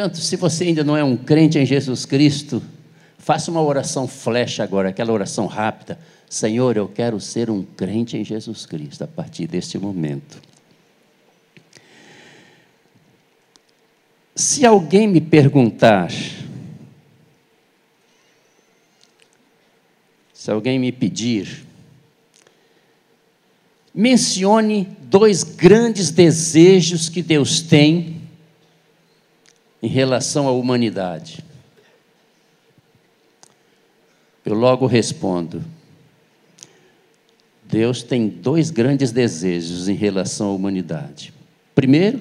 Portanto, se você ainda não é um crente em Jesus Cristo, faça uma oração flecha agora, aquela oração rápida. Senhor, eu quero ser um crente em Jesus Cristo a partir deste momento. Se alguém me perguntar, se alguém me pedir, mencione dois grandes desejos que Deus tem em relação à humanidade? Eu logo respondo: Deus tem dois grandes desejos em relação à humanidade. Primeiro,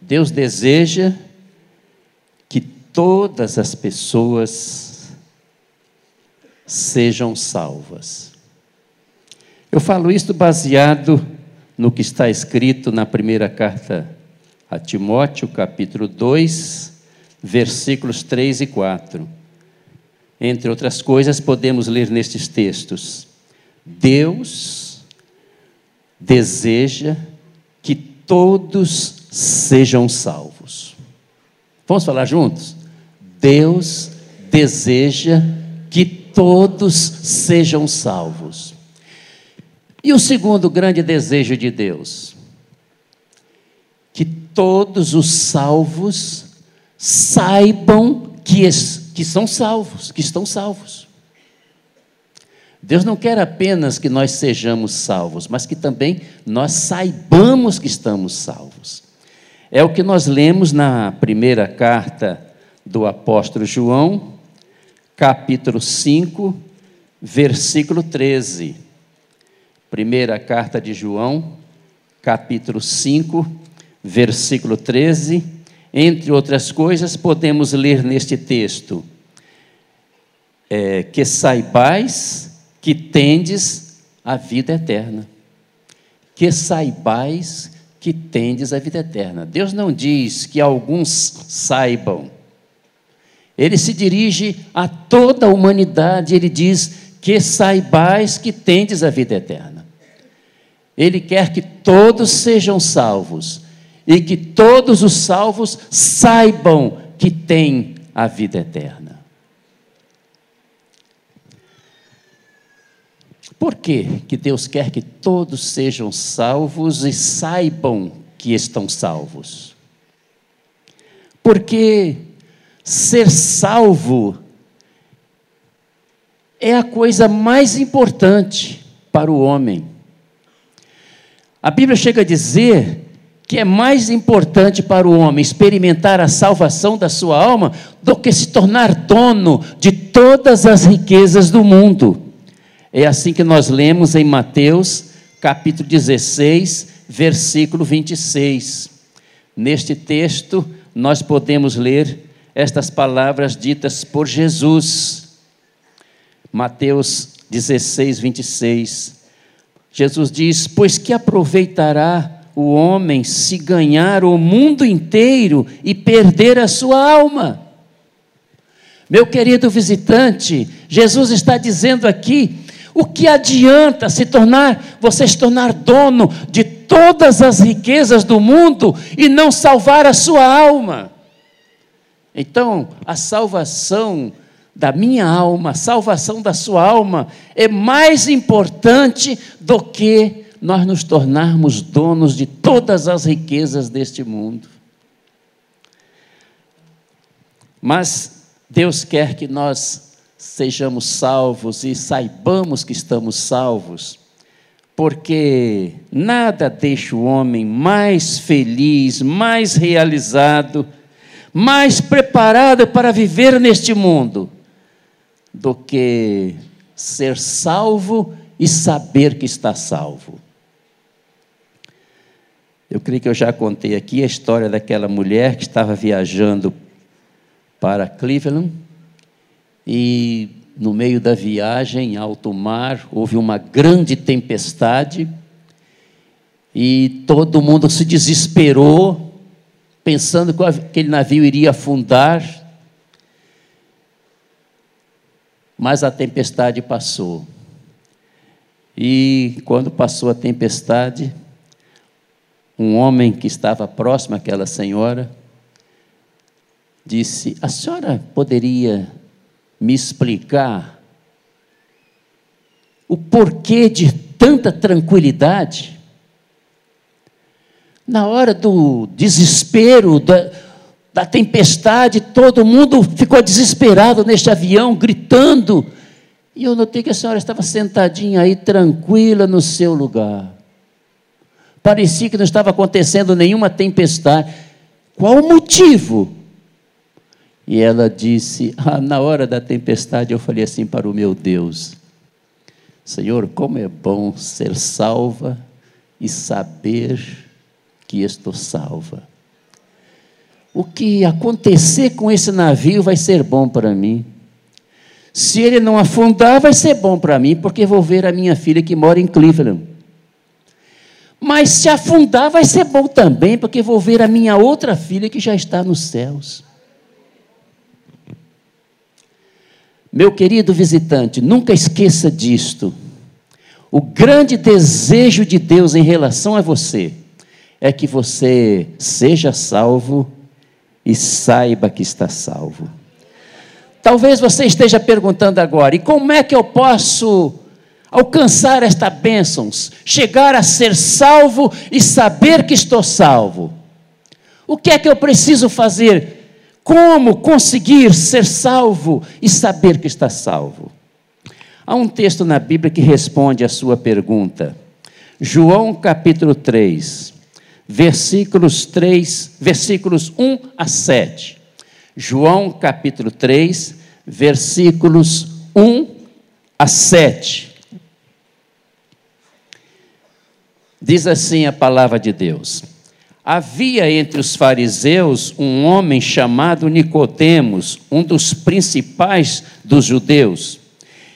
Deus deseja que todas as pessoas sejam salvas. Eu falo isso baseado no que está escrito na primeira carta a Timóteo, capítulo 2, versículos 3 e 4. Entre outras coisas, podemos ler nestes textos: Deus deseja que todos sejam salvos. Vamos falar juntos? Deus deseja que todos sejam salvos. E o segundo grande desejo de Deus? Todos os salvos saibam que, que são salvos, que estão salvos. Deus não quer apenas que nós sejamos salvos, mas que também nós saibamos que estamos salvos. É o que nós lemos na primeira carta do apóstolo João, capítulo 5, versículo 13. Primeira carta de João, capítulo 5, versículo 13. Entre outras coisas, podemos ler neste texto: é, que saibais que tendes a vida eterna. Que saibais que tendes a vida eterna. Deus não diz que alguns saibam. Ele se dirige a toda a humanidade, ele diz que saibais que tendes a vida eterna. Ele quer que todos sejam salvos e que todos os salvos saibam que têm a vida eterna. Por que que Deus quer que todos sejam salvos e saibam que estão salvos? Porque ser salvo é a coisa mais importante para o homem. A Bíblia chega a dizer que é mais importante para o homem experimentar a salvação da sua alma do que se tornar dono de todas as riquezas do mundo. É assim que nós lemos em Mateus, capítulo 16, versículo 26. Neste texto, nós podemos ler estas palavras ditas por Jesus. Mateus 16, 26. Jesus diz: Pois que aproveitará o homem se ganhar o mundo inteiro e perder a sua alma. Meu querido visitante, Jesus está dizendo aqui: o que adianta se tornar, você se tornar dono de todas as riquezas do mundo e não salvar a sua alma? Então, a salvação da minha alma, a salvação da sua alma é mais importante do que nós nos tornarmos donos de todas as riquezas deste mundo. Mas Deus quer que nós sejamos salvos e saibamos que estamos salvos, porque nada deixa o homem mais feliz, mais realizado, mais preparado para viver neste mundo do que ser salvo e saber que está salvo. Eu creio que eu já contei aqui a história daquela mulher que estava viajando para Cleveland e no meio da viagem, em alto mar, houve uma grande tempestade e todo mundo se desesperou, pensando que aquele navio iria afundar. Mas a tempestade passou. E quando passou a tempestade, um homem que estava próximo àquela senhora disse: A senhora poderia me explicar o porquê de tanta tranquilidade? Na hora do desespero, da, da tempestade, todo mundo ficou desesperado neste avião, gritando. E eu notei que a senhora estava sentadinha aí, tranquila no seu lugar. Parecia que não estava acontecendo nenhuma tempestade. Qual o motivo? E ela disse: ah, Na hora da tempestade, eu falei assim para o meu Deus: Senhor, como é bom ser salva e saber que estou salva. O que acontecer com esse navio vai ser bom para mim. Se ele não afundar, vai ser bom para mim, porque vou ver a minha filha que mora em Cleveland. Mas se afundar, vai ser bom também, porque vou ver a minha outra filha que já está nos céus. Meu querido visitante, nunca esqueça disto. O grande desejo de Deus em relação a você é que você seja salvo e saiba que está salvo. Talvez você esteja perguntando agora: e como é que eu posso alcançar esta bênçãos, chegar a ser salvo e saber que estou salvo? O que é que eu preciso fazer? Como conseguir ser salvo e saber que está salvo? Há um texto na Bíblia que responde à sua pergunta. João capítulo 3, versículos 3, versículos 1 a 7. João capítulo 3, versículos 1 a 7. Diz assim a palavra de Deus: Havia entre os fariseus um homem chamado Nicodemos, um dos principais dos judeus.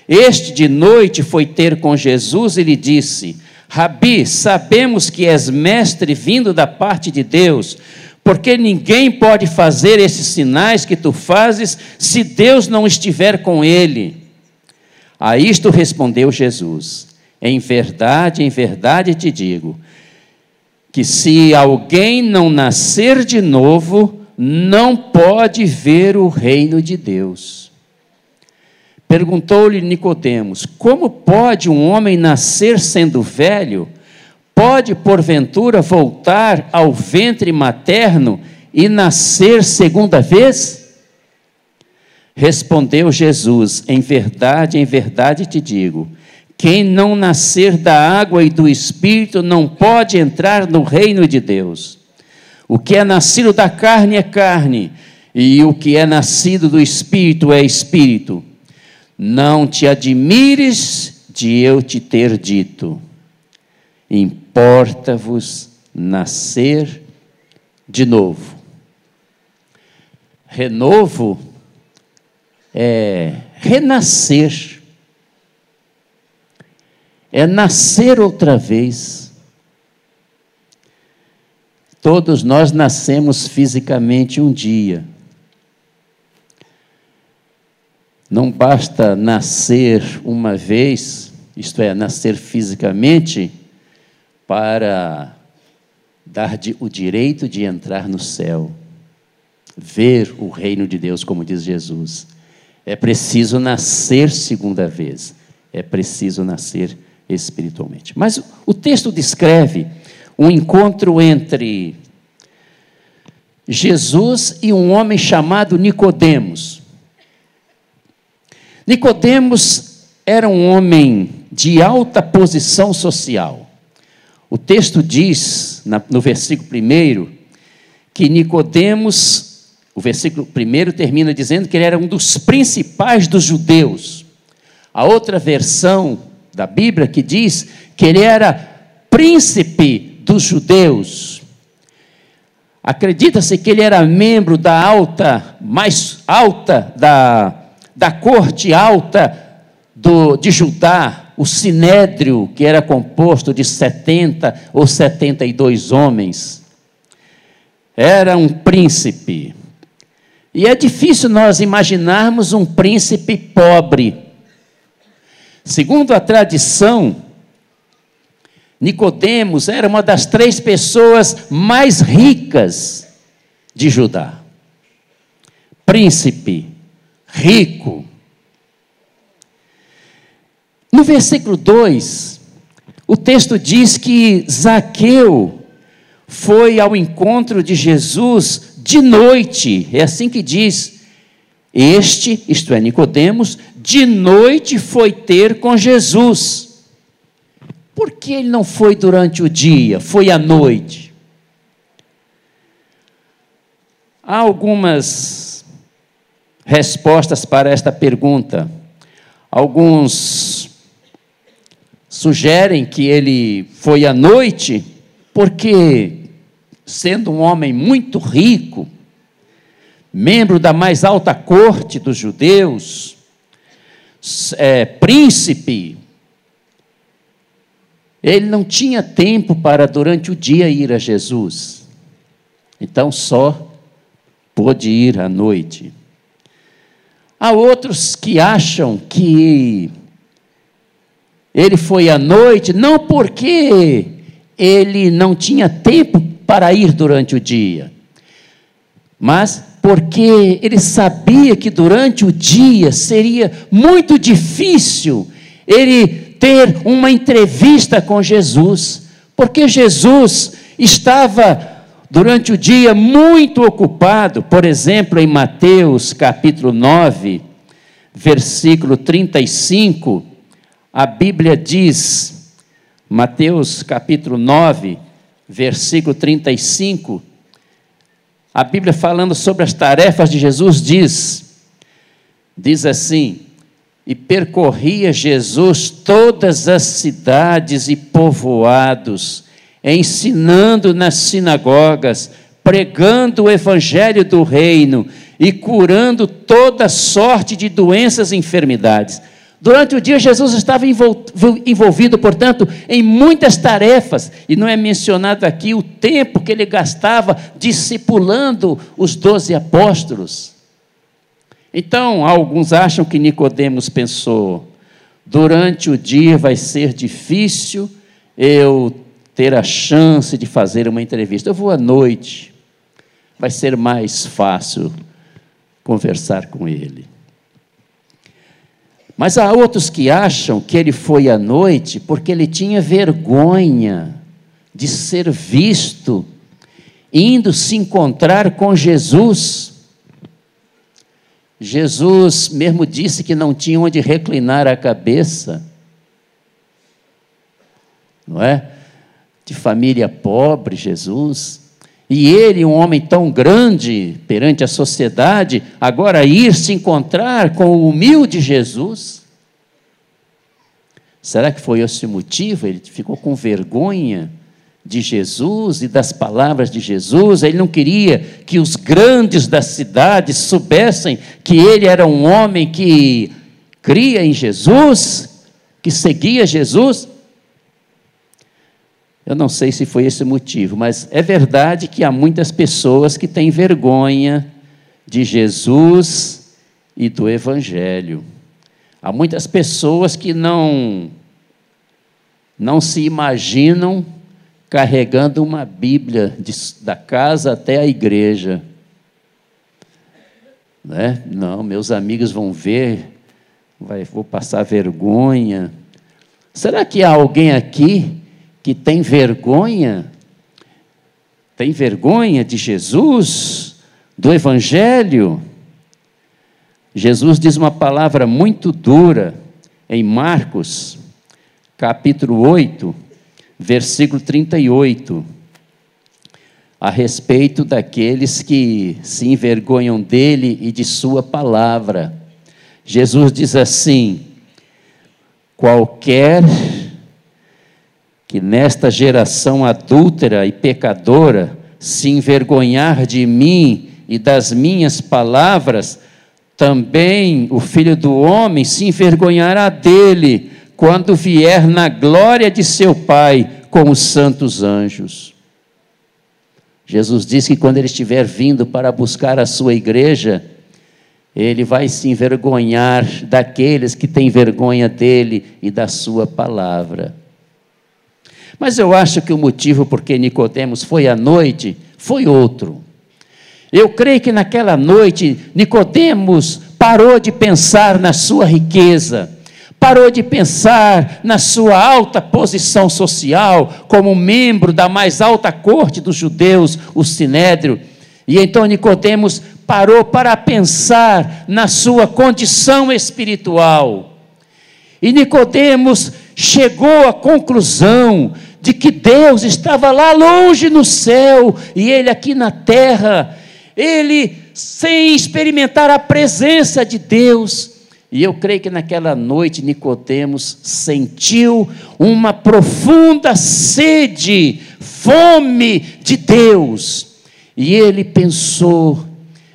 Este de noite foi ter com Jesus e lhe disse: Rabi, sabemos que és mestre vindo da parte de Deus, porque ninguém pode fazer esses sinais que tu fazes se Deus não estiver com ele. A isto respondeu Jesus: Em verdade, em verdade te digo, que se alguém não nascer de novo, não pode ver o reino de Deus. Perguntou-lhe Nicodemos: Como pode um homem nascer sendo velho? Pode porventura voltar ao ventre materno e nascer segunda vez? Respondeu Jesus: Em verdade, em verdade te digo, quem não nascer da água e do espírito não pode entrar no reino de Deus. O que é nascido da carne é carne, e o que é nascido do espírito é espírito. Não te admires de eu te ter dito: importa-vos nascer de novo. Renovo é renascer é nascer outra vez. Todos nós nascemos fisicamente um dia. Não basta nascer uma vez, isto é, nascer fisicamente, para dar o direito de entrar no céu, ver o reino de Deus, como diz Jesus. É preciso nascer segunda vez, é preciso nascer espiritualmente. Mas o texto descreve um encontro entre Jesus e um homem chamado Nicodemos. Nicodemos era um homem de alta posição social. O texto diz, no versículo 1, que Nicodemos, o versículo 1 termina dizendo que ele era um dos principais dos judeus. A outra versão da Bíblia que diz que ele era príncipe dos judeus. Acredita-se que ele era membro da alta, mais alta, da, da corte alta do, de Judá, o sinédrio, que era composto de 70 ou 72 homens. Era um príncipe. E é difícil nós imaginarmos um príncipe pobre. Segundo a tradição, Nicodemos era uma das três pessoas mais ricas de Judá. príncipe, rico. No versículo 2, o texto diz que Zaqueu foi ao encontro de Jesus de noite, é assim que diz. Este, isto é, Nicodemos, de noite foi ter com Jesus. Por que ele não foi durante o dia, foi à noite? Há algumas respostas para esta pergunta. Alguns sugerem que ele foi à noite porque, sendo um homem muito rico, membro da mais alta corte dos judeus, é, príncipe, ele não tinha tempo para durante o dia ir a Jesus. Então só pôde ir à noite. Há outros que acham que ele foi à noite não porque ele não tinha tempo para ir durante o dia, mas porque ele sabia que durante o dia seria muito difícil ele ter uma entrevista com Jesus, porque Jesus estava durante o dia muito ocupado, por exemplo, em Mateus capítulo 9, versículo 35, a Bíblia diz, Mateus capítulo 9, versículo 35, a Bíblia falando sobre as tarefas de Jesus diz, diz assim: E percorria Jesus todas as cidades e povoados, ensinando nas sinagogas, pregando o evangelho do reino e curando toda sorte de doenças e enfermidades. Durante o dia, Jesus estava envolvido, portanto, em muitas tarefas, e não é mencionado aqui o tempo que ele gastava discipulando os doze apóstolos. Então, alguns acham que Nicodemos pensou: durante o dia vai ser difícil eu ter a chance de fazer uma entrevista. Eu vou à noite, vai ser mais fácil conversar com ele. Mas há outros que acham que ele foi à noite porque ele tinha vergonha de ser visto indo se encontrar com Jesus. Jesus mesmo disse que não tinha onde reclinar a cabeça. Não é? De família pobre, Jesus. E ele, um homem tão grande perante a sociedade, agora ir se encontrar com o humilde Jesus? Será que foi esse o motivo? Ele ficou com vergonha de Jesus e das palavras de Jesus. Ele não queria que os grandes da cidade soubessem que ele era um homem que cria em Jesus, que seguia Jesus. Eu não sei se foi esse o motivo, mas é verdade que há muitas pessoas que têm vergonha de Jesus e do Evangelho. Há muitas pessoas que não não se imaginam carregando uma Bíblia de, da casa até a igreja. Né? Não, meus amigos vão ver, vai, vou passar vergonha. Será que há alguém aqui que tem vergonha, tem vergonha de Jesus, do Evangelho. Jesus diz uma palavra muito dura em Marcos, capítulo 8, versículo 38, a respeito daqueles que se envergonham dele e de sua palavra. Jesus diz assim: qualquer que nesta geração adúltera e pecadora se envergonhar de mim e das minhas palavras, também o filho do homem se envergonhará dele quando vier na glória de seu Pai com os santos anjos. Jesus disse que quando ele estiver vindo para buscar a sua igreja, ele vai se envergonhar daqueles que têm vergonha dele e da sua palavra. Mas eu acho que o motivo por que Nicodemos foi à noite foi outro. Eu creio que naquela noite Nicodemos parou de pensar na sua riqueza, parou de pensar na sua alta posição social como membro da mais alta corte dos judeus, o Sinédrio. E então Nicodemos parou para pensar na sua condição espiritual. E Nicodemos chegou à conclusão de que Deus estava lá longe no céu e ele aqui na terra. Ele sem experimentar a presença de Deus. E eu creio que naquela noite Nicodemos sentiu uma profunda sede, fome de Deus. E ele pensou: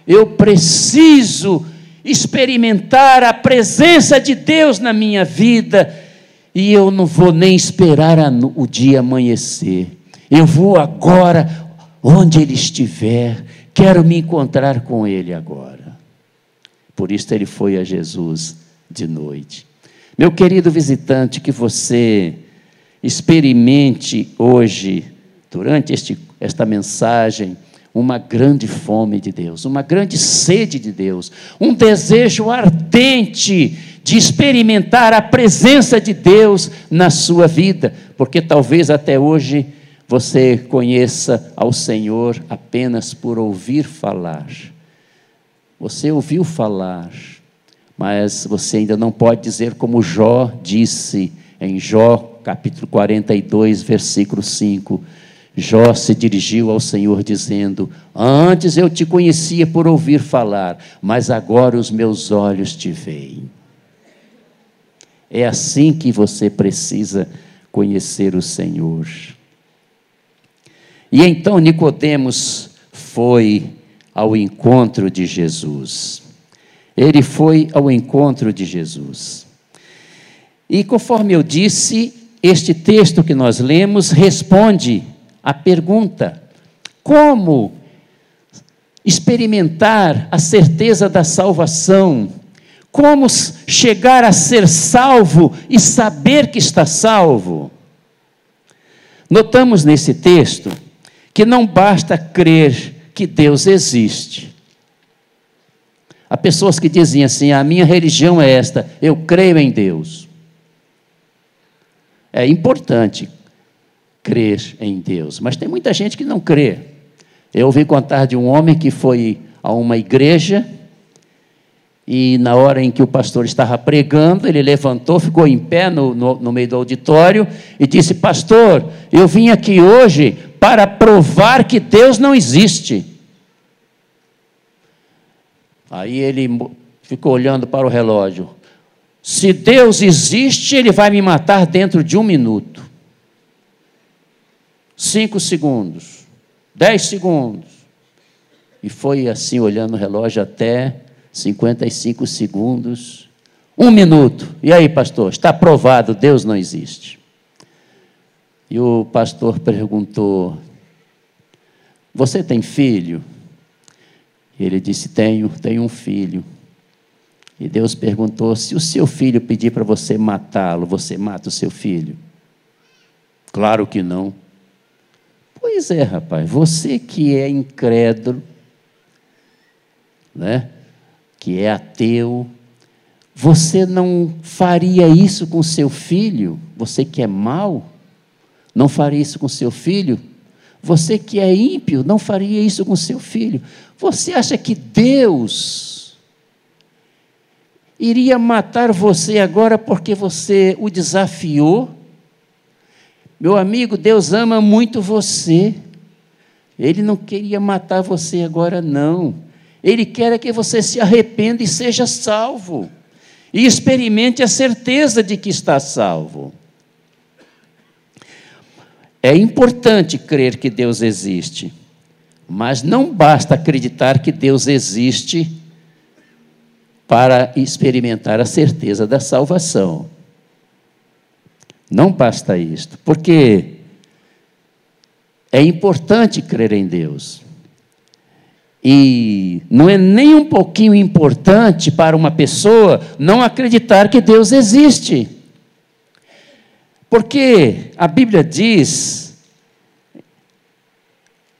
eu preciso experimentar a presença de Deus na minha vida, e eu não vou nem esperar o dia amanhecer. Eu vou agora onde ele estiver Quero me encontrar com Ele agora. Por isso ele foi a Jesus de noite. Meu querido visitante, que você experimente hoje, durante este, esta mensagem, uma grande fome de Deus, uma grande sede de Deus, um desejo ardente de experimentar a presença de Deus na sua vida, porque talvez até hoje você conheça ao Senhor apenas por ouvir falar. Você ouviu falar, mas você ainda não pode dizer como Jó disse em Jó, capítulo 42, versículo 5. Jó se dirigiu ao Senhor dizendo: Antes eu te conhecia por ouvir falar, mas agora os meus olhos te veem. É assim que você precisa conhecer o Senhor. E então Nicodemos foi ao encontro de Jesus. Ele foi ao encontro de Jesus. E conforme eu disse, este texto que nós lemos responde à pergunta: como experimentar a certeza da salvação? Como chegar a ser salvo e saber que está salvo? Notamos nesse texto que não basta crer que Deus existe. Há pessoas que dizem assim: a minha religião é esta, eu creio em Deus. É importante crer em Deus, mas tem muita gente que não crê. Eu ouvi contar de um homem que foi a uma igreja e na hora em que o pastor estava pregando, ele levantou, ficou em pé no, no, no meio do auditório e disse: Pastor, eu vim aqui hoje para provar que Deus não existe. Aí ele ficou olhando para o relógio. Se Deus existe, ele vai me matar dentro de um minuto. Cinco segundos. Dez segundos. E foi assim, olhando o relógio, até 55 segundos. Um minuto. E aí, pastor? Está provado, Deus não existe. E o pastor perguntou: Você tem filho? E ele disse: Tenho, tenho um filho. E Deus perguntou: Se o seu filho pedir para você matá-lo, você mata o seu filho? Claro que não. Pois é, rapaz, você que é incrédulo, né? Que é ateu, você não faria isso com seu filho? Você que é mau? não faria isso com seu filho? Você que é ímpio, não faria isso com seu filho? Você acha que Deus iria matar você agora porque você o desafiou? Meu amigo, Deus ama muito você. Ele não queria matar você agora, não. Ele quer que você se arrependa e seja salvo. E experimente a certeza de que está salvo. É importante crer que Deus existe, mas não basta acreditar que Deus existe para experimentar a certeza da salvação. Não basta isto, porque é importante crer em Deus. E não é nem um pouquinho importante para uma pessoa não acreditar que Deus existe. Porque a Bíblia diz,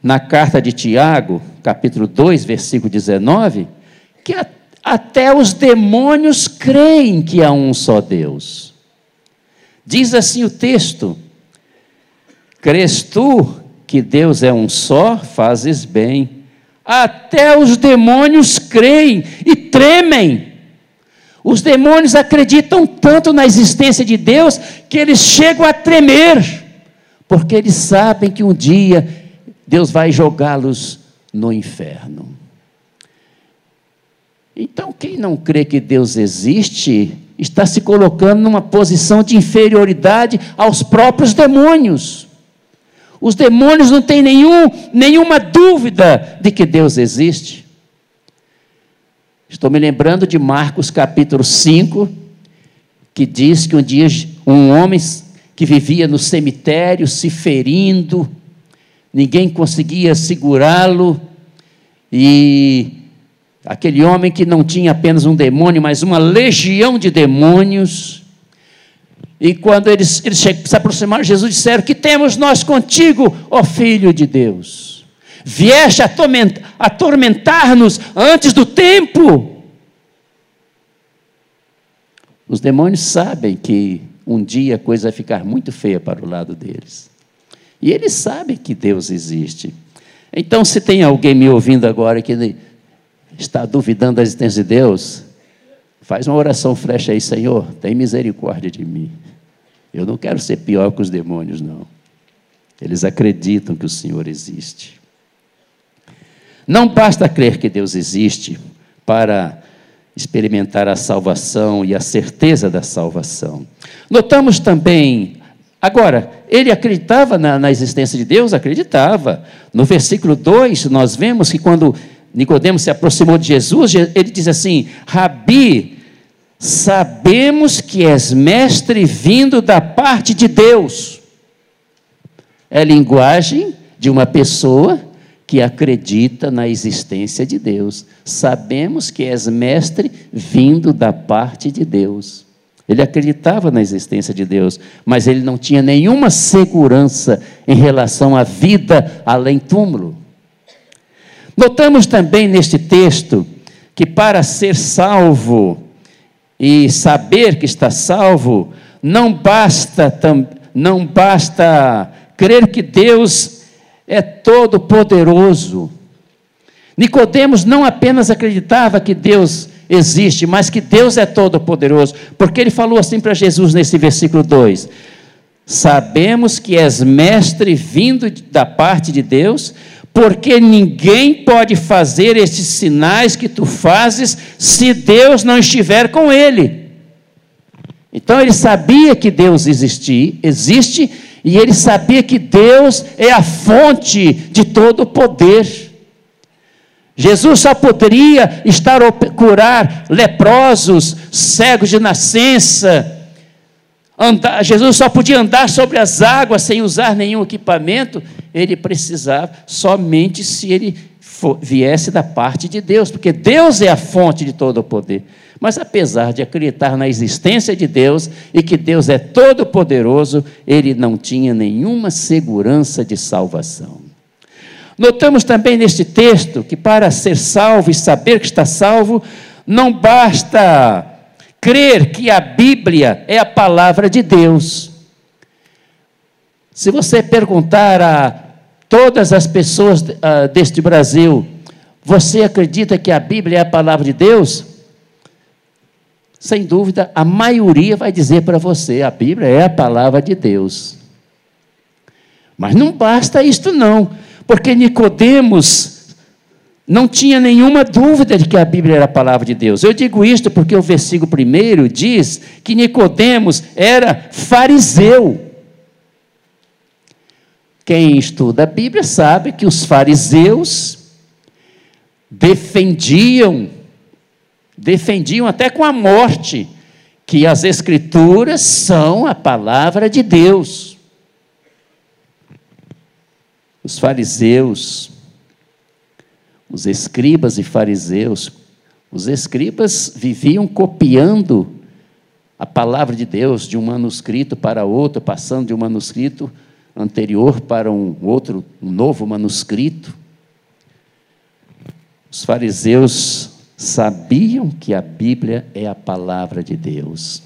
na carta de Tiago, capítulo 2, versículo 19, que até os demônios creem que há um só Deus. Diz assim o texto: Crês tu que Deus é um só, fazes bem. Até os demônios creem e tremem. Os demônios acreditam tanto na existência de Deus que eles chegam a tremer, porque eles sabem que um dia Deus vai jogá-los no inferno. Então, quem não crê que Deus existe, está se colocando numa posição de inferioridade aos próprios demônios. Os demônios não têm nenhum, nenhuma dúvida de que Deus existe. Estou me lembrando de Marcos capítulo 5, que diz que um dia um homem que vivia no cemitério se ferindo, ninguém conseguia segurá-lo, e aquele homem que não tinha apenas um demônio, mas uma legião de demônios, e quando eles, eles se aproximaram Jesus, disseram: Que temos nós contigo, ó Filho de Deus? Vieste atormentar-nos antes do tempo. Os demônios sabem que um dia a coisa vai ficar muito feia para o lado deles. E eles sabem que Deus existe. Então, se tem alguém me ouvindo agora que está duvidando da existência de Deus, faz uma oração flecha aí, Senhor, tem misericórdia de mim. Eu não quero ser pior que os demônios, não. Eles acreditam que o Senhor existe. Não basta crer que Deus existe para experimentar a salvação e a certeza da salvação. Notamos também, agora, ele acreditava na, na existência de Deus? Acreditava. No versículo 2, nós vemos que quando Nicodemos se aproximou de Jesus, ele diz assim: Rabi, sabemos que és mestre vindo da parte de Deus. É linguagem de uma pessoa que acredita na existência de Deus. Sabemos que és mestre vindo da parte de Deus. Ele acreditava na existência de Deus, mas ele não tinha nenhuma segurança em relação à vida além túmulo. Notamos também neste texto que para ser salvo, e saber que está salvo, não basta, não basta crer que Deus é todo poderoso. Nicodemos não apenas acreditava que Deus existe, mas que Deus é todo poderoso, porque ele falou assim para Jesus nesse versículo 2: Sabemos que és mestre vindo da parte de Deus, porque ninguém pode fazer esses sinais que tu fazes se Deus não estiver com ele. Então ele sabia que Deus existia, existe, e ele sabia que Deus é a fonte de todo o poder. Jesus só poderia estar curar leprosos, cegos de nascença, Andar, Jesus só podia andar sobre as águas sem usar nenhum equipamento, ele precisava somente se ele for, viesse da parte de Deus, porque Deus é a fonte de todo o poder. Mas apesar de acreditar na existência de Deus e que Deus é todo poderoso, ele não tinha nenhuma segurança de salvação. Notamos também neste texto que para ser salvo e saber que está salvo, não basta crer que a Bíblia é a palavra de Deus. Se você perguntar a todas as pessoas uh, deste Brasil, você acredita que a Bíblia é a palavra de Deus? Sem dúvida, a maioria vai dizer para você: a Bíblia é a palavra de Deus. Mas não basta isto não, porque Nicodemos não tinha nenhuma dúvida de que a Bíblia era a palavra de Deus. Eu digo isto porque o versículo primeiro diz que Nicodemos era fariseu. Quem estuda a Bíblia sabe que os fariseus defendiam, defendiam até com a morte, que as Escrituras são a palavra de Deus. Os fariseus os escribas e fariseus, os escribas viviam copiando a palavra de Deus de um manuscrito para outro, passando de um manuscrito anterior para um outro, um novo manuscrito. Os fariseus sabiam que a Bíblia é a palavra de Deus.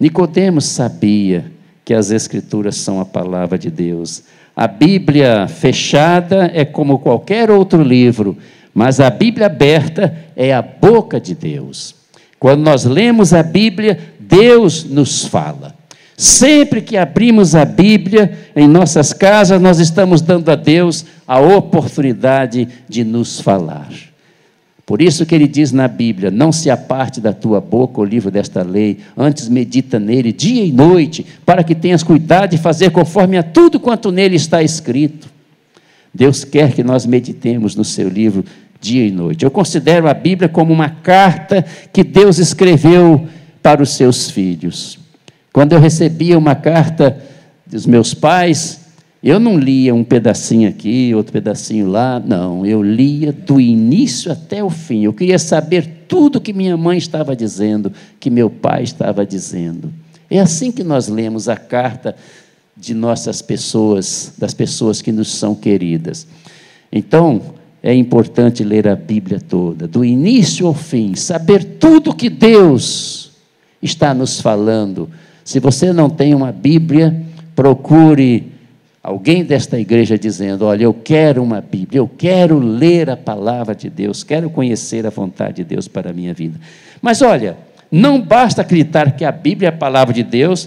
Nicodemos sabia que as escrituras são a palavra de Deus. A Bíblia fechada é como qualquer outro livro, mas a Bíblia aberta é a boca de Deus. Quando nós lemos a Bíblia, Deus nos fala. Sempre que abrimos a Bíblia em nossas casas, nós estamos dando a Deus a oportunidade de nos falar. Por isso que ele diz na Bíblia: Não se aparte da tua boca o livro desta lei, antes medita nele dia e noite, para que tenhas cuidado de fazer conforme a tudo quanto nele está escrito. Deus quer que nós meditemos no seu livro dia e noite. Eu considero a Bíblia como uma carta que Deus escreveu para os seus filhos. Quando eu recebia uma carta dos meus pais, eu não lia um pedacinho aqui, outro pedacinho lá, não. Eu lia do início até o fim. Eu queria saber tudo que minha mãe estava dizendo, que meu pai estava dizendo. É assim que nós lemos a carta de nossas pessoas, das pessoas que nos são queridas. Então, é importante ler a Bíblia toda, do início ao fim, saber tudo que Deus está nos falando se você não tem uma Bíblia, procure alguém desta igreja dizendo: Olha, eu quero uma Bíblia, eu quero ler a palavra de Deus, quero conhecer a vontade de Deus para a minha vida. Mas olha, não basta acreditar que a Bíblia é a palavra de Deus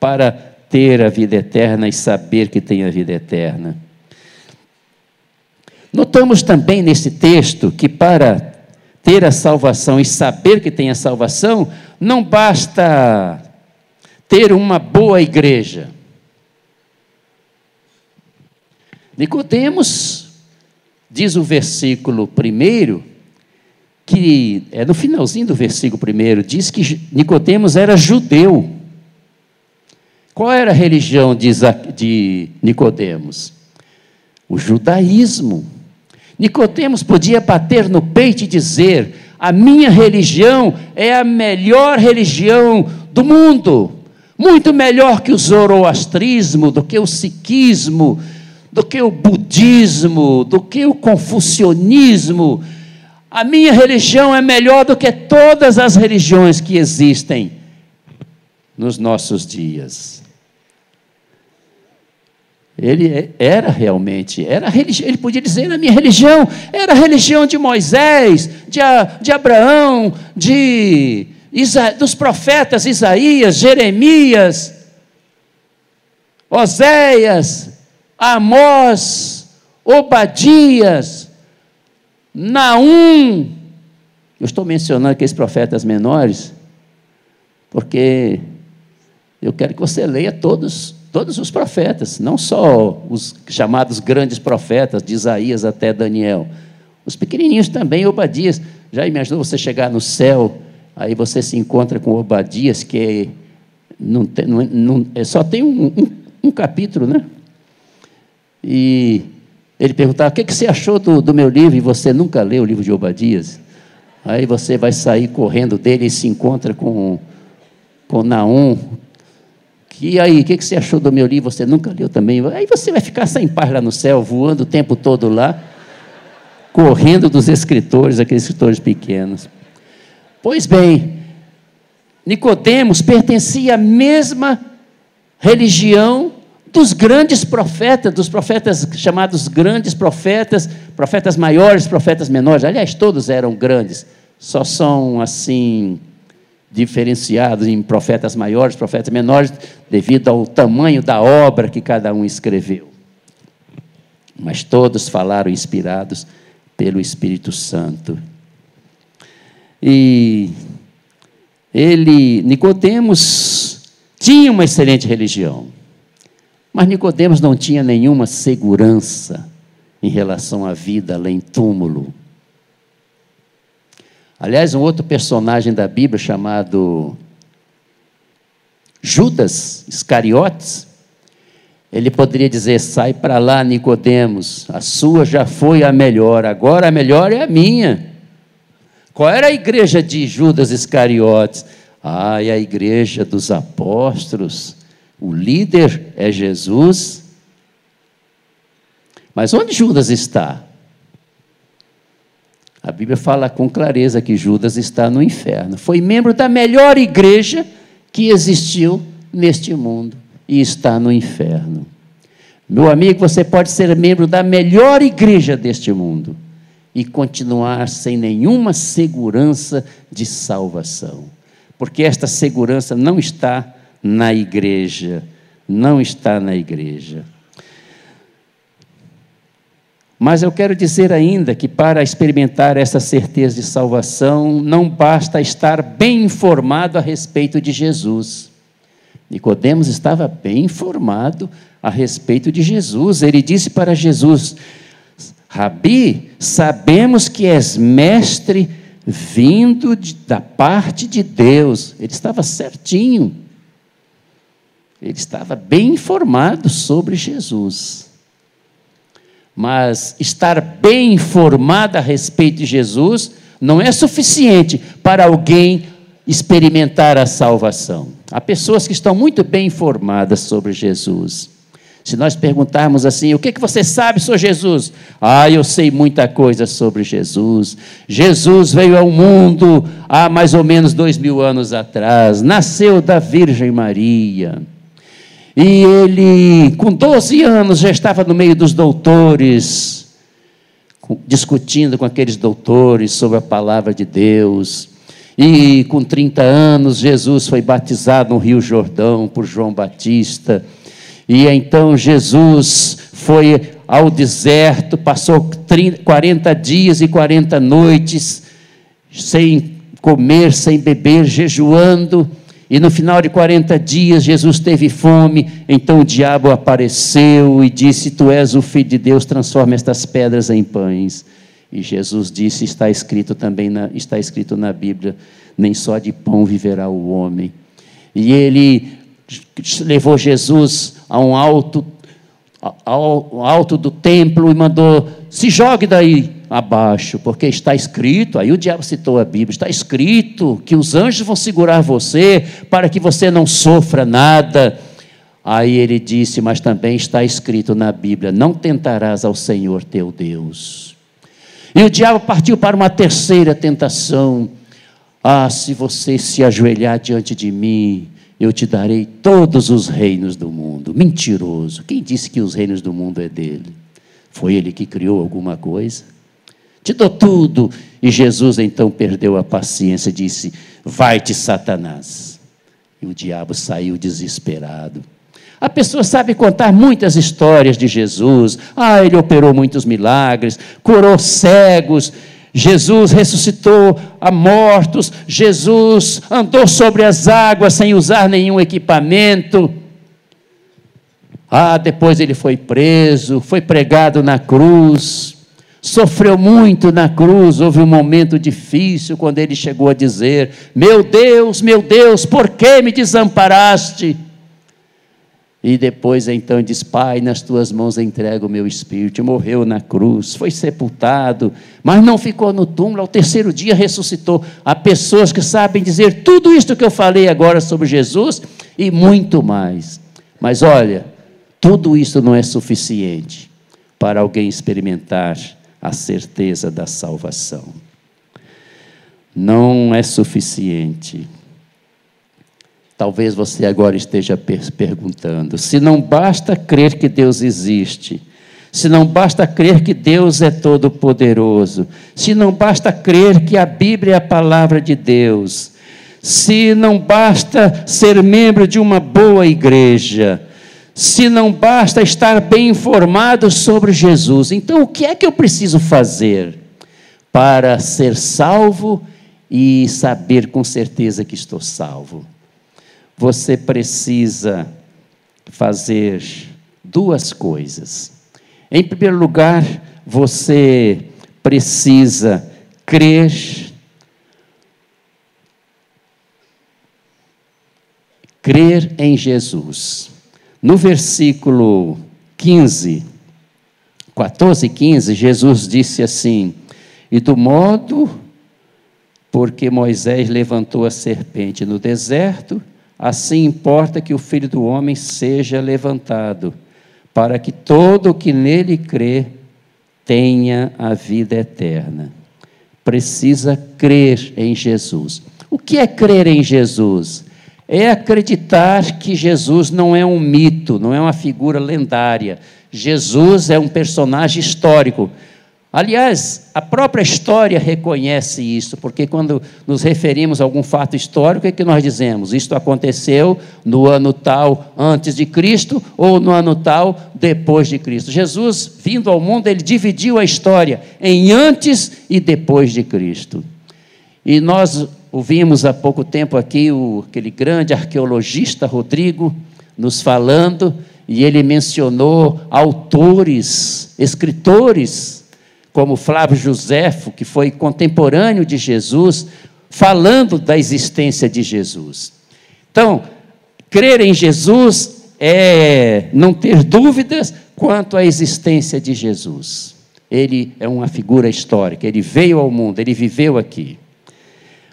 para ter a vida eterna e saber que tem a vida eterna. Notamos também nesse texto que para ter a salvação e saber que tem a salvação, não basta ter uma boa igreja. Nicodemos, diz o versículo primeiro, que é no finalzinho do versículo primeiro, diz que Nicodemos era judeu. Qual era a religião de, de Nicodemos? O judaísmo. Nicodemos podia bater no peito e dizer: a minha religião é a melhor religião do mundo muito melhor que o zoroastrismo, do que o sikhismo, do que o budismo, do que o confucionismo. A minha religião é melhor do que todas as religiões que existem nos nossos dias. Ele era realmente, era ele podia dizer na minha religião, era a religião de Moisés, de, de Abraão, de dos profetas Isaías, Jeremias, Oséias, Amós, Obadias, Naum. Eu estou mencionando aqueles profetas menores, porque eu quero que você leia todos, todos os profetas, não só os chamados grandes profetas, de Isaías até Daniel. Os pequenininhos também, Obadias. Já imaginou você chegar no céu Aí você se encontra com Obadias, que não tem, não, não, é, só tem um, um, um, capítulo, né? E ele perguntava: o que, que você achou do, do meu livro? E você nunca leu o livro de Obadias? Aí você vai sair correndo dele e se encontra com, com Naum. E aí, o que, você achou do meu livro? Você nunca leu também? Aí você vai ficar sem paz lá no céu, voando o tempo todo lá, correndo dos escritores, aqueles escritores pequenos. Pois bem, Nicodemos pertencia à mesma religião dos grandes profetas, dos profetas chamados grandes profetas, profetas maiores, profetas menores. Aliás, todos eram grandes, só são assim diferenciados em profetas maiores, profetas menores, devido ao tamanho da obra que cada um escreveu. Mas todos falaram inspirados pelo Espírito Santo. E ele, Nicodemos, tinha uma excelente religião. Mas Nicodemos não tinha nenhuma segurança em relação à vida além túmulo. Aliás, um outro personagem da Bíblia chamado Judas Iscariotes, ele poderia dizer: "Sai para lá, Nicodemos, a sua já foi a melhor, agora a melhor é a minha". Qual era a igreja de Judas Iscariotes? Ah, é a igreja dos apóstolos. O líder é Jesus. Mas onde Judas está? A Bíblia fala com clareza que Judas está no inferno. Foi membro da melhor igreja que existiu neste mundo e está no inferno. Meu amigo, você pode ser membro da melhor igreja deste mundo e continuar sem nenhuma segurança de salvação, porque esta segurança não está na igreja, não está na igreja. Mas eu quero dizer ainda que para experimentar essa certeza de salvação, não basta estar bem informado a respeito de Jesus. Nicodemos estava bem informado a respeito de Jesus. Ele disse para Jesus: Rabi, sabemos que és mestre vindo de, da parte de Deus. Ele estava certinho. Ele estava bem informado sobre Jesus. Mas estar bem informado a respeito de Jesus não é suficiente para alguém experimentar a salvação. Há pessoas que estão muito bem informadas sobre Jesus. Se nós perguntarmos assim, o que, que você sabe sobre Jesus? Ah, eu sei muita coisa sobre Jesus. Jesus veio ao mundo há mais ou menos dois mil anos atrás, nasceu da Virgem Maria. E ele, com 12 anos, já estava no meio dos doutores, discutindo com aqueles doutores sobre a palavra de Deus. E com 30 anos, Jesus foi batizado no Rio Jordão por João Batista. E então Jesus foi ao deserto, passou 30, 40 dias e 40 noites sem comer, sem beber, jejuando. E no final de 40 dias, Jesus teve fome, então o diabo apareceu e disse: Tu és o filho de Deus, transforma estas pedras em pães. E Jesus disse: Está escrito também, na, está escrito na Bíblia: Nem só de pão viverá o homem. E ele levou Jesus a um alto, ao alto do templo e mandou: Se jogue daí, abaixo, porque está escrito, aí o diabo citou a Bíblia, está escrito que os anjos vão segurar você para que você não sofra nada. Aí ele disse, mas também está escrito na Bíblia: não tentarás ao Senhor teu Deus. E o diabo partiu para uma terceira tentação. Ah, se você se ajoelhar diante de mim, eu te darei todos os reinos do mundo. Mentiroso. Quem disse que os reinos do mundo é dele? Foi ele que criou alguma coisa? te dou tudo. E Jesus então perdeu a paciência e disse: Vai-te, Satanás. E o diabo saiu desesperado. A pessoa sabe contar muitas histórias de Jesus. Ah, ele operou muitos milagres, curou cegos. Jesus ressuscitou a mortos. Jesus andou sobre as águas sem usar nenhum equipamento. Ah, depois ele foi preso, foi pregado na cruz sofreu muito na cruz. Houve um momento difícil quando ele chegou a dizer: Meu Deus, meu Deus, por que me desamparaste? E depois então diz: Pai, nas tuas mãos entrego o meu espírito. Morreu na cruz, foi sepultado, mas não ficou no túmulo. Ao terceiro dia ressuscitou. Há pessoas que sabem dizer tudo isto que eu falei agora sobre Jesus e muito mais. Mas olha, tudo isso não é suficiente para alguém experimentar a certeza da salvação. Não é suficiente. Talvez você agora esteja perguntando: se não basta crer que Deus existe, se não basta crer que Deus é todo-poderoso, se não basta crer que a Bíblia é a palavra de Deus, se não basta ser membro de uma boa igreja, se não basta estar bem informado sobre Jesus, então o que é que eu preciso fazer para ser salvo e saber com certeza que estou salvo? Você precisa fazer duas coisas. Em primeiro lugar, você precisa crer crer em Jesus. No versículo 15, 14 e 15, Jesus disse assim: E do modo porque Moisés levantou a serpente no deserto, assim importa que o filho do homem seja levantado, para que todo o que nele crê tenha a vida eterna. Precisa crer em Jesus. O que é crer em Jesus? É acreditar que Jesus não é um mito, não é uma figura lendária. Jesus é um personagem histórico. Aliás, a própria história reconhece isso, porque quando nos referimos a algum fato histórico, é que nós dizemos? Isto aconteceu no ano tal antes de Cristo ou no ano tal depois de Cristo. Jesus, vindo ao mundo, ele dividiu a história em antes e depois de Cristo. E nós ouvimos há pouco tempo aqui o, aquele grande arqueologista Rodrigo nos falando, e ele mencionou autores, escritores como Flávio Joséfo, que foi contemporâneo de Jesus, falando da existência de Jesus. Então, crer em Jesus é não ter dúvidas quanto à existência de Jesus. Ele é uma figura histórica, ele veio ao mundo, ele viveu aqui.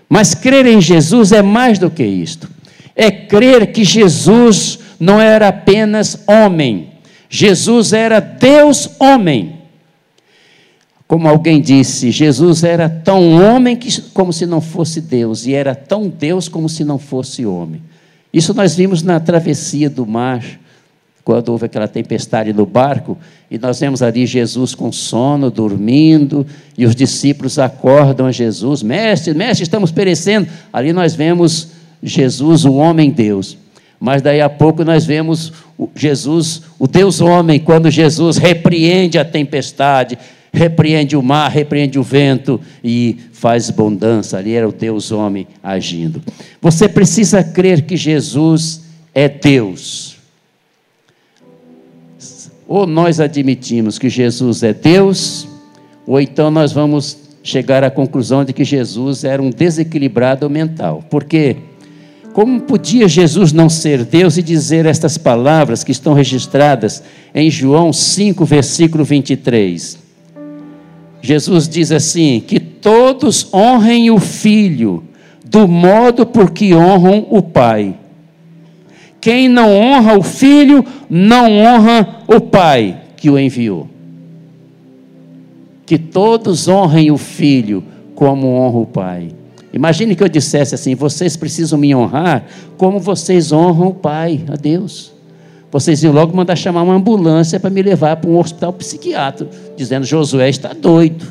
Mas crer em Jesus é mais do que isto. É crer que Jesus não era apenas homem, Jesus era Deus homem. Como alguém disse, Jesus era tão homem que, como se não fosse Deus, e era tão Deus como se não fosse homem. Isso nós vimos na travessia do mar, quando houve aquela tempestade no barco, e nós vemos ali Jesus com sono, dormindo, e os discípulos acordam a Jesus: Mestre, mestre, estamos perecendo. Ali nós vemos Jesus, o homem-deus. Mas daí a pouco nós vemos Jesus, o Deus homem, quando Jesus repreende a tempestade, repreende o mar, repreende o vento e faz bondança. Ali era o Deus homem agindo. Você precisa crer que Jesus é Deus. Ou nós admitimos que Jesus é Deus, ou então nós vamos chegar à conclusão de que Jesus era um desequilibrado mental. Por quê? Como podia Jesus não ser Deus e dizer estas palavras que estão registradas em João 5, versículo 23? Jesus diz assim: que todos honrem o filho do modo por que honram o pai. Quem não honra o filho, não honra o pai que o enviou. Que todos honrem o filho como honra o pai. Imagine que eu dissesse assim: vocês precisam me honrar como vocês honram o pai, a Deus vocês iam logo mandar chamar uma ambulância para me levar para um hospital psiquiátrico, dizendo: Josué está doido.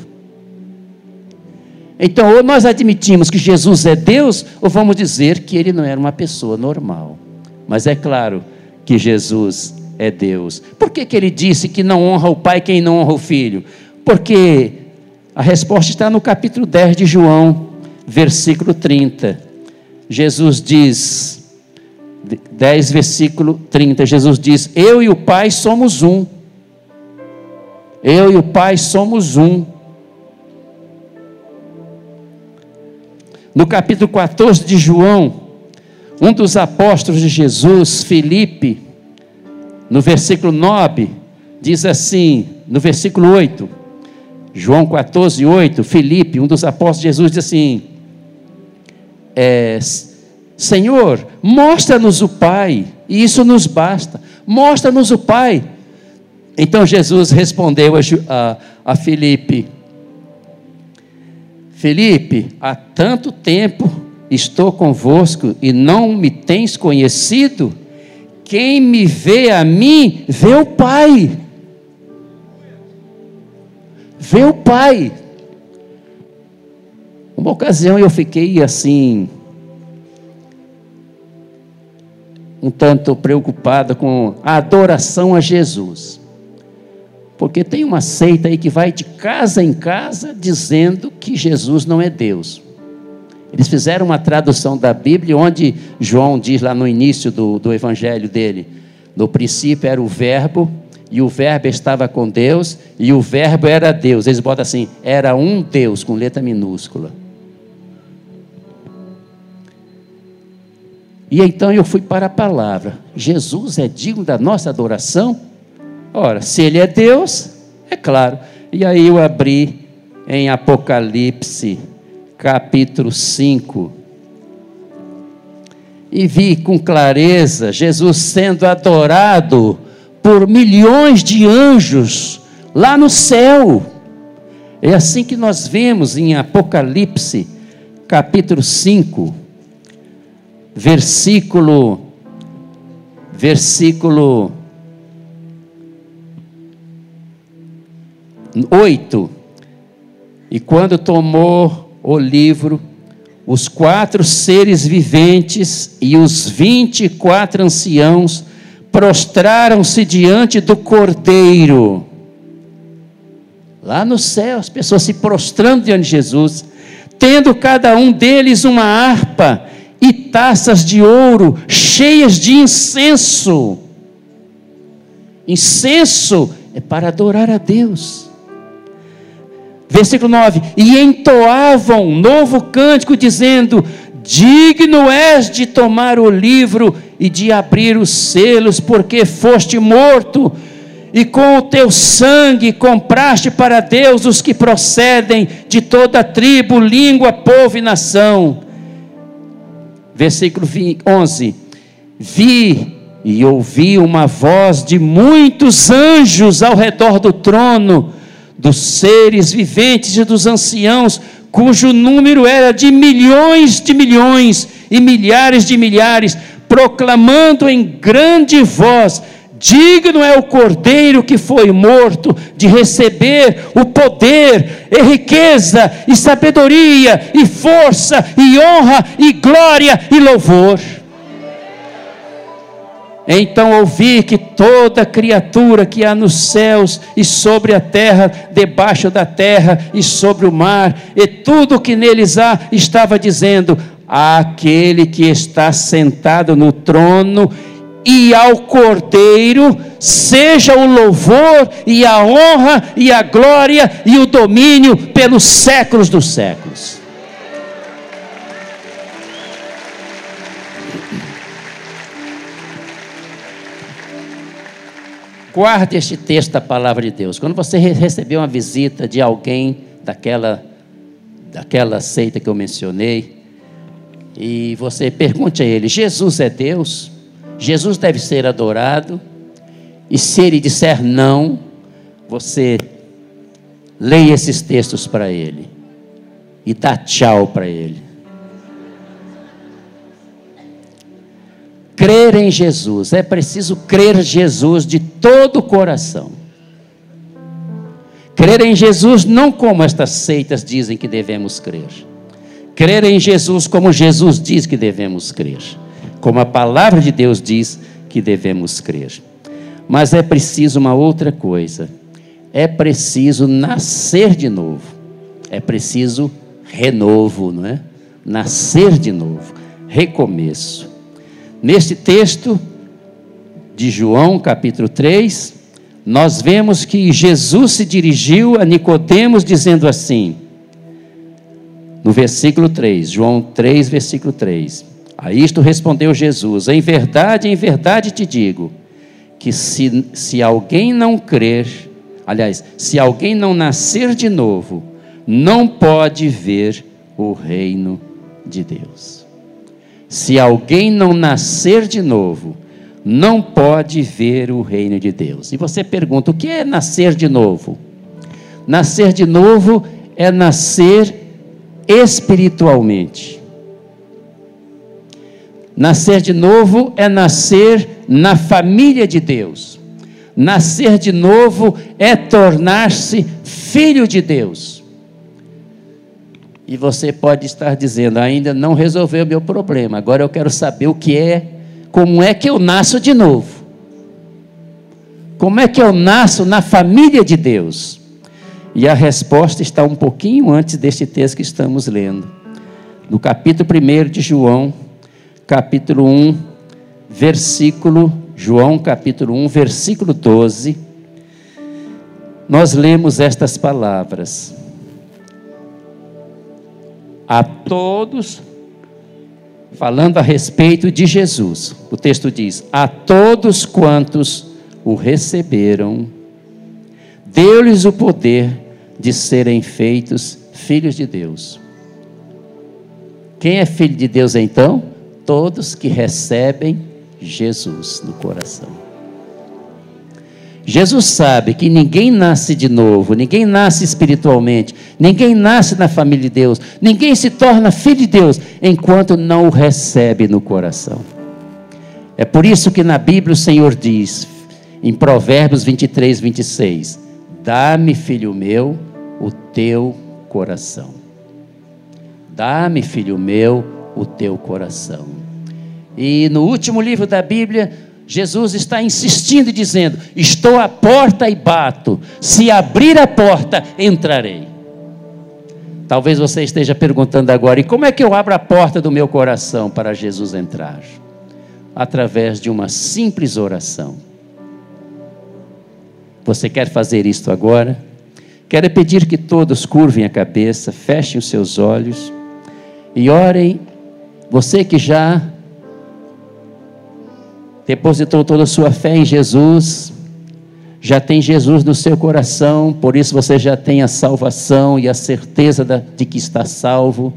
Então, ou nós admitimos que Jesus é Deus, ou vamos dizer que ele não era uma pessoa normal. Mas é claro que Jesus é Deus. Por que, que ele disse que não honra o pai quem não honra o filho? Porque a resposta está no capítulo 10 de João, versículo 30. Jesus diz: 10, versículo 30, Jesus diz: Eu e o Pai somos um. Eu e o Pai somos um. No capítulo 14 de João, um dos apóstolos de Jesus, Filipe, no versículo 9, diz assim, no versículo 8, João 14, 8, Filipe, um dos apóstolos de Jesus, diz assim: é, Senhor, mostra-nos o Pai, e isso nos basta. Mostra-nos o Pai. Então Jesus respondeu a, a, a Filipe: Filipe, há tanto tempo estou convosco e não me tens conhecido? Quem me vê a mim, vê o Pai. Vê o Pai. Uma ocasião eu fiquei assim, um tanto preocupada com a adoração a Jesus. Porque tem uma seita aí que vai de casa em casa dizendo que Jesus não é Deus. Eles fizeram uma tradução da Bíblia onde João diz lá no início do, do evangelho dele: no princípio era o Verbo, e o Verbo estava com Deus, e o Verbo era Deus. Eles botam assim: era um Deus, com letra minúscula. E então eu fui para a palavra. Jesus é digno da nossa adoração? Ora, se ele é Deus, é claro. E aí eu abri em Apocalipse, capítulo 5. E vi com clareza Jesus sendo adorado por milhões de anjos lá no céu. É assim que nós vemos em Apocalipse, capítulo 5, versículo versículo 8. E quando tomou o livro, os quatro seres viventes e os vinte e quatro anciãos prostraram-se diante do Cordeiro. Lá no céu, as pessoas se prostrando diante de Jesus, tendo cada um deles uma harpa e taças de ouro cheias de incenso. Incenso é para adorar a Deus. Versículo 9: E entoavam um novo cântico, dizendo: Digno és de tomar o livro e de abrir os selos, porque foste morto, e com o teu sangue compraste para Deus os que procedem de toda tribo, língua, povo e nação. Versículo 11: Vi e ouvi uma voz de muitos anjos ao redor do trono dos seres viventes e dos anciãos, cujo número era de milhões de milhões e milhares de milhares, proclamando em grande voz: Digno é o cordeiro que foi morto de receber o poder, e riqueza, e sabedoria, e força, e honra, e glória e louvor. Então ouvi que toda criatura que há nos céus e sobre a terra, debaixo da terra e sobre o mar, e tudo que neles há, estava dizendo: Aquele que está sentado no trono e ao Cordeiro seja o louvor e a honra e a glória e o domínio pelos séculos dos séculos. Guarde este texto da palavra de Deus. Quando você receber uma visita de alguém daquela, daquela seita que eu mencionei, e você pergunte a ele: Jesus é Deus? Jesus deve ser adorado? E se ele disser não, você leia esses textos para ele e dá tchau para ele. Crer em Jesus, é preciso crer Jesus de todo o coração. Crer em Jesus não como estas seitas dizem que devemos crer. Crer em Jesus como Jesus diz que devemos crer. Como a palavra de Deus diz que devemos crer. Mas é preciso uma outra coisa. É preciso nascer de novo. É preciso renovo, não é? Nascer de novo, recomeço. Neste texto de João, capítulo 3, nós vemos que Jesus se dirigiu a Nicodemos dizendo assim: no versículo 3, João 3, versículo 3. A isto respondeu Jesus: Em verdade, em verdade te digo, que se, se alguém não crer, aliás, se alguém não nascer de novo, não pode ver o reino de Deus. Se alguém não nascer de novo, não pode ver o reino de Deus. E você pergunta: o que é nascer de novo? Nascer de novo é nascer espiritualmente. Nascer de novo é nascer na família de Deus. Nascer de novo é tornar-se filho de Deus. E você pode estar dizendo, ainda não resolveu o meu problema. Agora eu quero saber o que é, como é que eu nasço de novo. Como é que eu nasço na família de Deus? E a resposta está um pouquinho antes deste texto que estamos lendo. No capítulo 1 de João, capítulo 1, versículo João capítulo 1, versículo 12, nós lemos estas palavras: a todos, falando a respeito de Jesus. O texto diz: A todos quantos o receberam, deu-lhes o poder de serem feitos filhos de Deus. Quem é filho de Deus então? Todos que recebem Jesus no coração. Jesus sabe que ninguém nasce de novo, ninguém nasce espiritualmente, ninguém nasce na família de Deus, ninguém se torna filho de Deus enquanto não o recebe no coração. É por isso que na Bíblia o Senhor diz, em Provérbios 23, 26: Dá-me, filho meu, o teu coração. Dá-me, filho meu, o teu coração. E no último livro da Bíblia, Jesus está insistindo e dizendo: Estou à porta e bato. Se abrir a porta, entrarei. Talvez você esteja perguntando agora: e como é que eu abro a porta do meu coração para Jesus entrar? Através de uma simples oração. Você quer fazer isto agora? Quero pedir que todos curvem a cabeça, fechem os seus olhos e orem. Você que já depositou toda a sua fé em Jesus, já tem Jesus no seu coração, por isso você já tem a salvação e a certeza de que está salvo.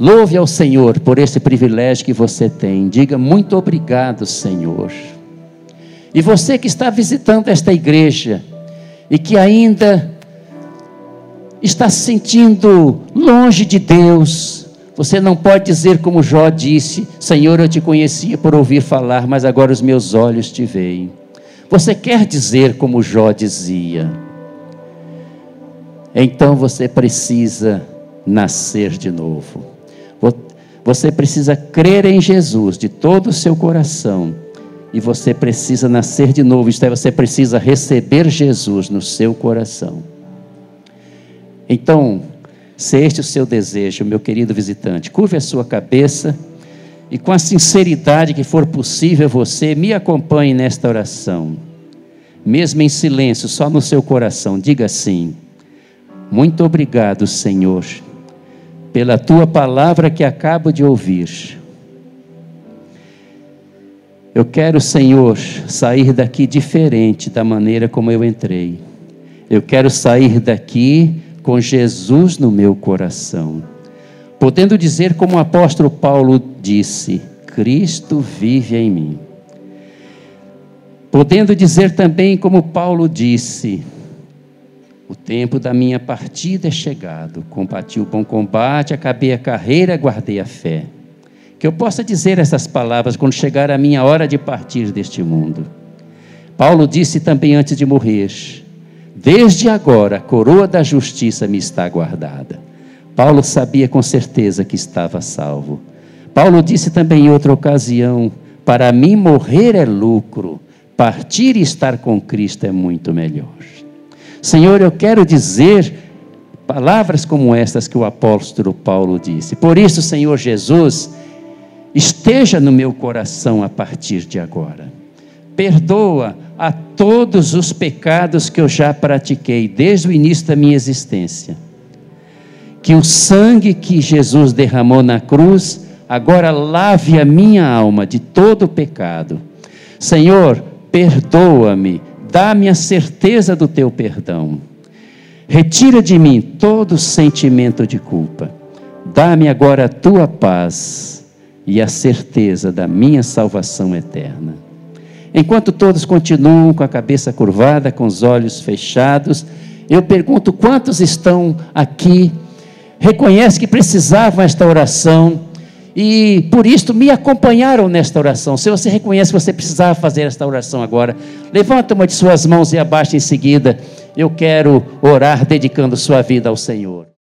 Louve ao Senhor por esse privilégio que você tem. Diga muito obrigado, Senhor. E você que está visitando esta igreja e que ainda está se sentindo longe de Deus, você não pode dizer como Jó disse: Senhor, eu te conhecia por ouvir falar, mas agora os meus olhos te veem. Você quer dizer como Jó dizia. Então você precisa nascer de novo. Você precisa crer em Jesus de todo o seu coração. E você precisa nascer de novo, isto é, você precisa receber Jesus no seu coração. Então, se este é o seu desejo, meu querido visitante, curve a sua cabeça e, com a sinceridade que for possível, você me acompanhe nesta oração. Mesmo em silêncio, só no seu coração, diga assim: Muito obrigado, Senhor, pela tua palavra que acabo de ouvir. Eu quero, Senhor, sair daqui diferente da maneira como eu entrei. Eu quero sair daqui com Jesus no meu coração, podendo dizer, como o apóstolo Paulo disse: Cristo vive em mim. Podendo dizer também, como Paulo disse: O tempo da minha partida é chegado, combati o bom combate, acabei a carreira, guardei a fé. Que eu possa dizer essas palavras quando chegar a minha hora de partir deste mundo. Paulo disse também antes de morrer: Desde agora a coroa da justiça me está guardada. Paulo sabia com certeza que estava salvo. Paulo disse também em outra ocasião: Para mim morrer é lucro, partir e estar com Cristo é muito melhor. Senhor, eu quero dizer palavras como estas que o apóstolo Paulo disse. Por isso, Senhor Jesus, esteja no meu coração a partir de agora. Perdoa a todos os pecados que eu já pratiquei desde o início da minha existência. Que o sangue que Jesus derramou na cruz agora lave a minha alma de todo o pecado. Senhor, perdoa-me, dá-me a certeza do teu perdão. Retira de mim todo sentimento de culpa. Dá-me agora a tua paz e a certeza da minha salvação eterna. Enquanto todos continuam com a cabeça curvada, com os olhos fechados, eu pergunto quantos estão aqui, reconhecem que precisavam esta oração e por isso me acompanharam nesta oração. Se você reconhece que você precisava fazer esta oração agora, levanta uma de suas mãos e abaixa em seguida. Eu quero orar dedicando sua vida ao Senhor.